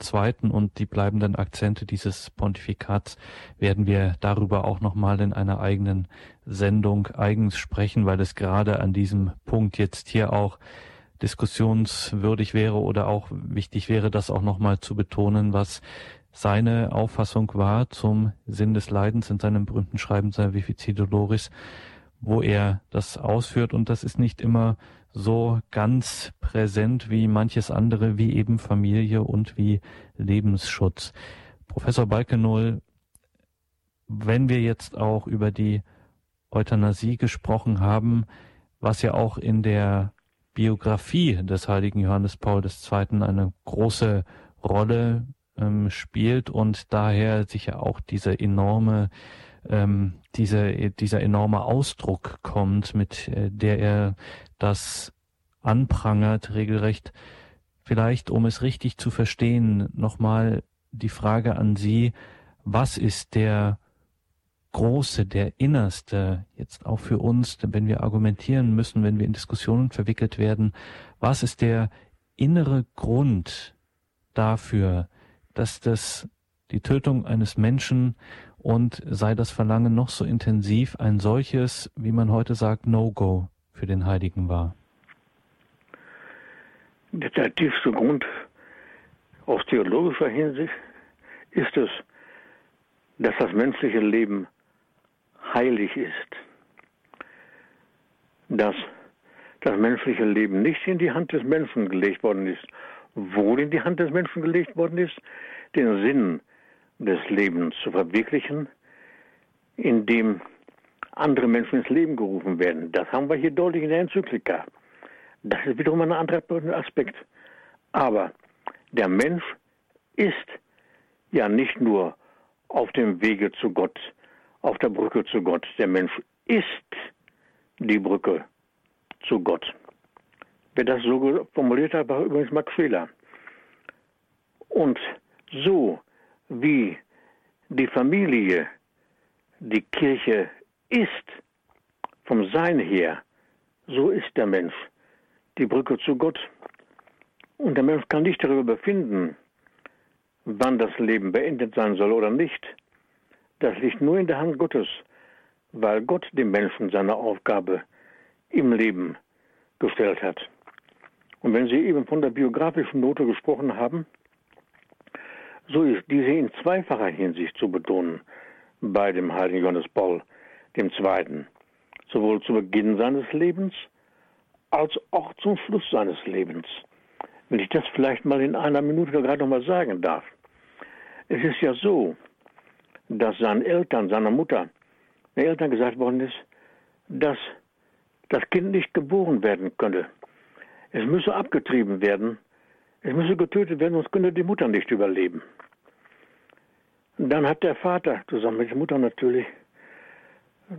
und die bleibenden Akzente dieses Pontifikats werden wir darüber auch nochmal in einer eigenen Sendung eigens sprechen, weil es gerade an diesem Punkt jetzt hier auch diskussionswürdig wäre oder auch wichtig wäre, das auch nochmal zu betonen, was seine Auffassung war zum Sinn des Leidens in seinem berühmten Schreiben Salvifici Doloris, wo er das ausführt und das ist nicht immer so ganz präsent wie manches andere, wie eben Familie und wie Lebensschutz. Professor Balkenohl, wenn wir jetzt auch über die Euthanasie gesprochen haben, was ja auch in der Biografie des heiligen Johannes Paul II. eine große Rolle ähm, spielt und daher sicher auch diese enorme ähm, diese, dieser enorme Ausdruck kommt, mit äh, der er das anprangert, regelrecht. Vielleicht, um es richtig zu verstehen, nochmal die Frage an Sie, was ist der große, der innerste, jetzt auch für uns, wenn wir argumentieren müssen, wenn wir in Diskussionen verwickelt werden, was ist der innere Grund dafür, dass das die Tötung eines Menschen und sei das Verlangen noch so intensiv, ein solches, wie man heute sagt, No-Go für den Heiligen war? Der tiefste Grund aus theologischer Hinsicht ist es, dass das menschliche Leben heilig ist. Dass das menschliche Leben nicht in die Hand des Menschen gelegt worden ist, wohl in die Hand des Menschen gelegt worden ist, den Sinn des Lebens zu verwirklichen, indem andere Menschen ins Leben gerufen werden. Das haben wir hier deutlich in der Enzyklika. Das ist wiederum ein anderer Aspekt. Aber der Mensch ist ja nicht nur auf dem Wege zu Gott, auf der Brücke zu Gott. Der Mensch ist die Brücke zu Gott. Wer das so formuliert hat, war übrigens Max Scheler. Und so wie die Familie die Kirche ist, vom Sein her, so ist der Mensch die Brücke zu Gott. Und der Mensch kann nicht darüber befinden, wann das Leben beendet sein soll oder nicht. Das liegt nur in der Hand Gottes, weil Gott dem Menschen seine Aufgabe im Leben gestellt hat. Und wenn Sie eben von der biografischen Note gesprochen haben, so ist diese in zweifacher Hinsicht zu betonen bei dem heiligen Johannes Paul II. Sowohl zu Beginn seines Lebens als auch zum Schluss seines Lebens. Wenn ich das vielleicht mal in einer Minute gerade noch mal sagen darf. Es ist ja so, dass seinen Eltern, seiner Mutter, den Eltern gesagt worden ist, dass das Kind nicht geboren werden könne. Es müsse abgetrieben werden, es müsse getötet werden, sonst könne die Mutter nicht überleben. Und dann hat der Vater, zusammen mit der Mutter natürlich,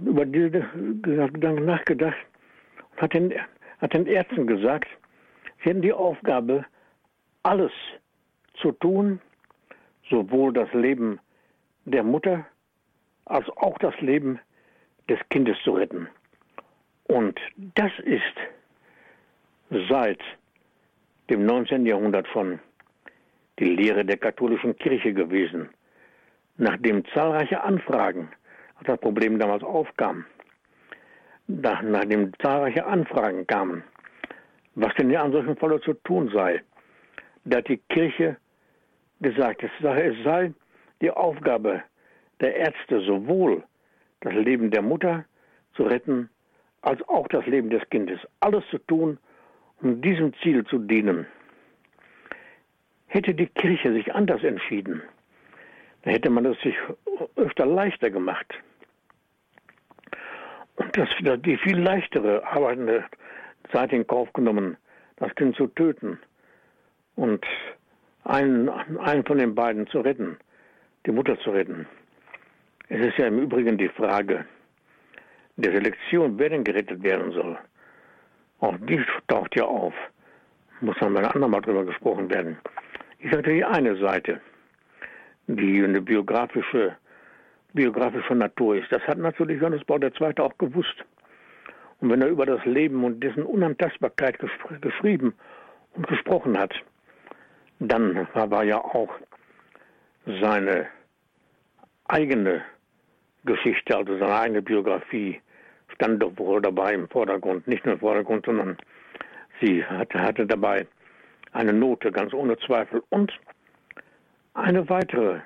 über diese Gedanken nachgedacht und hat den, hat den Ärzten gesagt, sie hätten die Aufgabe, alles zu tun, sowohl das Leben der Mutter als auch das Leben des Kindes zu retten. Und das ist seit dem 19. Jahrhundert schon die Lehre der katholischen Kirche gewesen. Nachdem zahlreiche Anfragen als das Problem damals aufkam, nachdem zahlreiche Anfragen kamen, was denn einem solchen Falle zu tun sei, da hat die Kirche gesagt, es sei die Aufgabe der Ärzte sowohl das Leben der Mutter zu retten, als auch das Leben des Kindes. Alles zu tun, um diesem Ziel zu dienen. Hätte die Kirche sich anders entschieden, dann hätte man es sich öfter leichter gemacht. Und das, die viel leichtere arbeitende Zeit in Kauf genommen, das Kind zu töten und einen, einen von den beiden zu retten, die Mutter zu retten. Es ist ja im Übrigen die Frage, der Selektion, wer denn gerettet werden soll, auch die taucht ja auf. Muss dann bei einem Mal drüber gesprochen werden. Ich sagte die eine Seite, die eine biografische, biografische Natur ist. Das hat natürlich Johannes Paul II. auch gewusst. Und wenn er über das Leben und dessen Unantastbarkeit geschrieben und gesprochen hat, dann war ja auch seine eigene Geschichte, also seine eigene Biografie, stand doch wohl dabei im Vordergrund. Nicht nur im Vordergrund, sondern sie hatte, hatte dabei eine Note, ganz ohne Zweifel. Und eine weitere,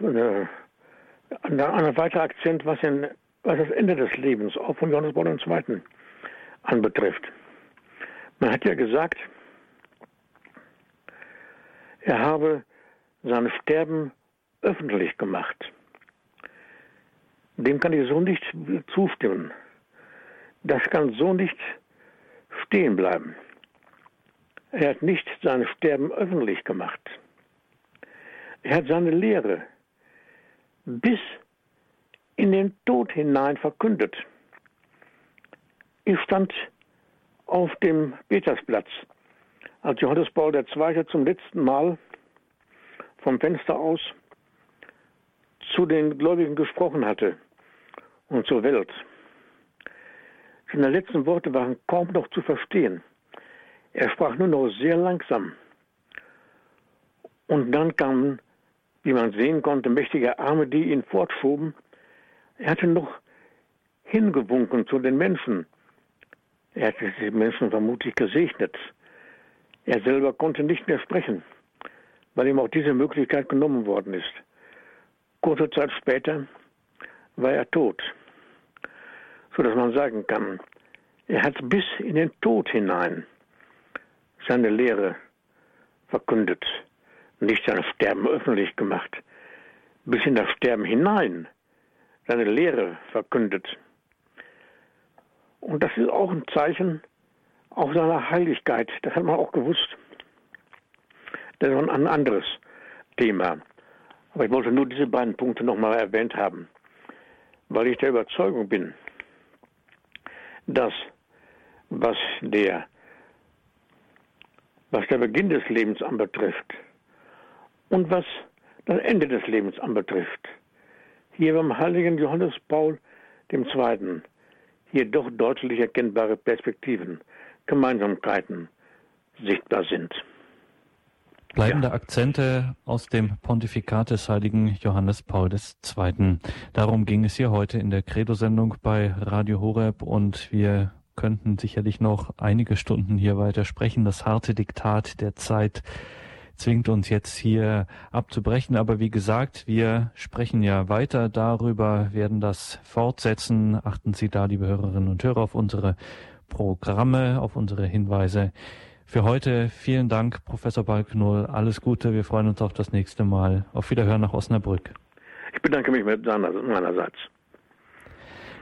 eine, eine weitere Akzent, was, in, was das Ende des Lebens auch von Johannes Paul II. anbetrifft. Man hat ja gesagt, er habe sein Sterben öffentlich gemacht. Dem kann ich so nicht zustimmen. Das kann so nicht stehen bleiben. Er hat nicht sein Sterben öffentlich gemacht. Er hat seine Lehre bis in den Tod hinein verkündet. Ich stand auf dem Petersplatz, als Johannes Paul II. zum letzten Mal vom Fenster aus zu den Gläubigen gesprochen hatte und zur Welt. Seine letzten Worte waren kaum noch zu verstehen. Er sprach nur noch sehr langsam. Und dann kamen wie man sehen konnte, mächtige Arme, die ihn fortschoben. Er hatte noch hingewunken zu den Menschen. Er hatte die Menschen vermutlich gesegnet. Er selber konnte nicht mehr sprechen, weil ihm auch diese Möglichkeit genommen worden ist. Kurze Zeit später war er tot, so dass man sagen kann, er hat bis in den Tod hinein seine Lehre verkündet, nicht sein Sterben öffentlich gemacht, bis in das Sterben hinein seine Lehre verkündet. Und das ist auch ein Zeichen auch seiner Heiligkeit. Das hat man auch gewusst. Das ist ein anderes Thema. Aber ich wollte nur diese beiden Punkte nochmal erwähnt haben, weil ich der Überzeugung bin, dass was der, was der Beginn des Lebens anbetrifft und was das Ende des Lebens anbetrifft, hier beim heiligen Johannes Paul II. hier doch deutlich erkennbare Perspektiven, Gemeinsamkeiten sichtbar sind. Bleibende ja. Akzente aus dem Pontifikat des heiligen Johannes Paul II. Darum ging es hier heute in der Credo-Sendung bei Radio Horeb und wir könnten sicherlich noch einige Stunden hier weiter sprechen. Das harte Diktat der Zeit zwingt uns jetzt hier abzubrechen. Aber wie gesagt, wir sprechen ja weiter darüber, werden das fortsetzen. Achten Sie da, liebe Hörerinnen und Hörer, auf unsere Programme, auf unsere Hinweise. Für heute vielen Dank, Professor Balknull. Alles Gute. Wir freuen uns auf das nächste Mal. Auf Wiederhören nach Osnabrück. Ich bedanke mich meinerseits.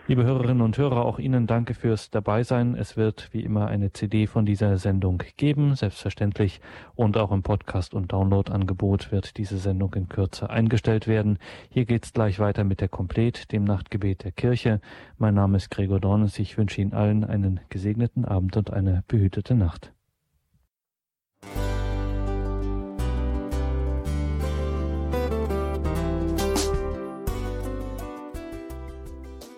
Liebe Hörerinnen und Hörer, auch Ihnen danke fürs Dabeisein. Es wird wie immer eine CD von dieser Sendung geben, selbstverständlich. Und auch im Podcast- und Download-Angebot wird diese Sendung in Kürze eingestellt werden. Hier geht's gleich weiter mit der Komplet, dem Nachtgebet der Kirche. Mein Name ist Gregor Dornes. Ich wünsche Ihnen allen einen gesegneten Abend und eine behütete Nacht.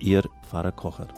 Ihr Pfarrer Kocher.